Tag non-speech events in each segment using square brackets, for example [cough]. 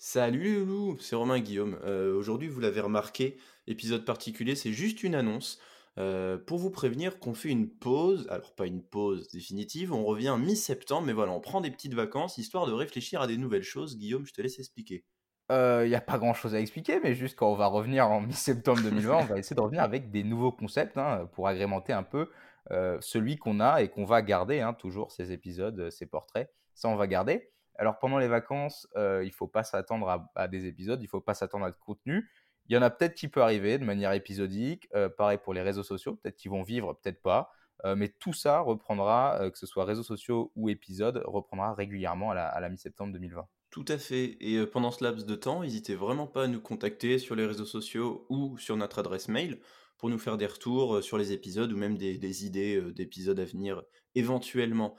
Salut les loulous, c'est Romain Guillaume. Euh, aujourd'hui, vous l'avez remarqué, épisode particulier, c'est juste une annonce euh, pour vous prévenir qu'on fait une pause. Alors, pas une pause définitive, on revient mi-septembre, mais voilà, on prend des petites vacances histoire de réfléchir à des nouvelles choses. Guillaume, je te laisse expliquer. Il n'y a pas grand-chose à expliquer, mais juste quand on va revenir en mi-septembre 2020, on va essayer de revenir avec des nouveaux concepts hein, pour agrémenter un peu euh, celui qu'on a et qu'on va garder, hein, toujours ces épisodes, ces portraits. Ça, on va garder. Alors pendant les vacances, euh, il ne faut pas s'attendre à, des épisodes, il ne faut pas s'attendre à de contenu. Il y en a peut-être qui peut arriver de manière épisodique. Euh, pareil pour les réseaux sociaux, peut-être qu'ils vont vivre, peut-être pas. Euh, mais tout ça reprendra, que ce soit réseaux sociaux ou épisodes, reprendra régulièrement à la, mi-septembre 2020. Tout à fait. Et pendant ce laps de temps, n'hésitez vraiment pas à nous contacter sur les réseaux sociaux ou sur notre adresse mail pour nous faire des retours sur les épisodes ou même des idées d'épisodes à venir éventuellement.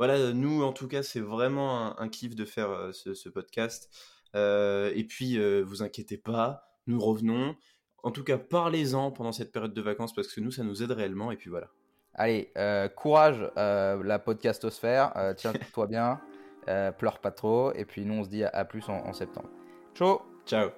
Voilà, nous, en tout cas, c'est vraiment un, kiff de faire euh, ce, podcast. Euh, et puis, euh, vous inquiétez pas, nous revenons. En tout cas, parlez-en pendant cette période de vacances parce que nous, ça nous aide réellement. Et puis voilà. Allez, courage, la podcastosphère. Tiens-toi [laughs] bien, pleure pas trop. Et puis, nous, on se dit à, plus en, en septembre. Ciao Ciao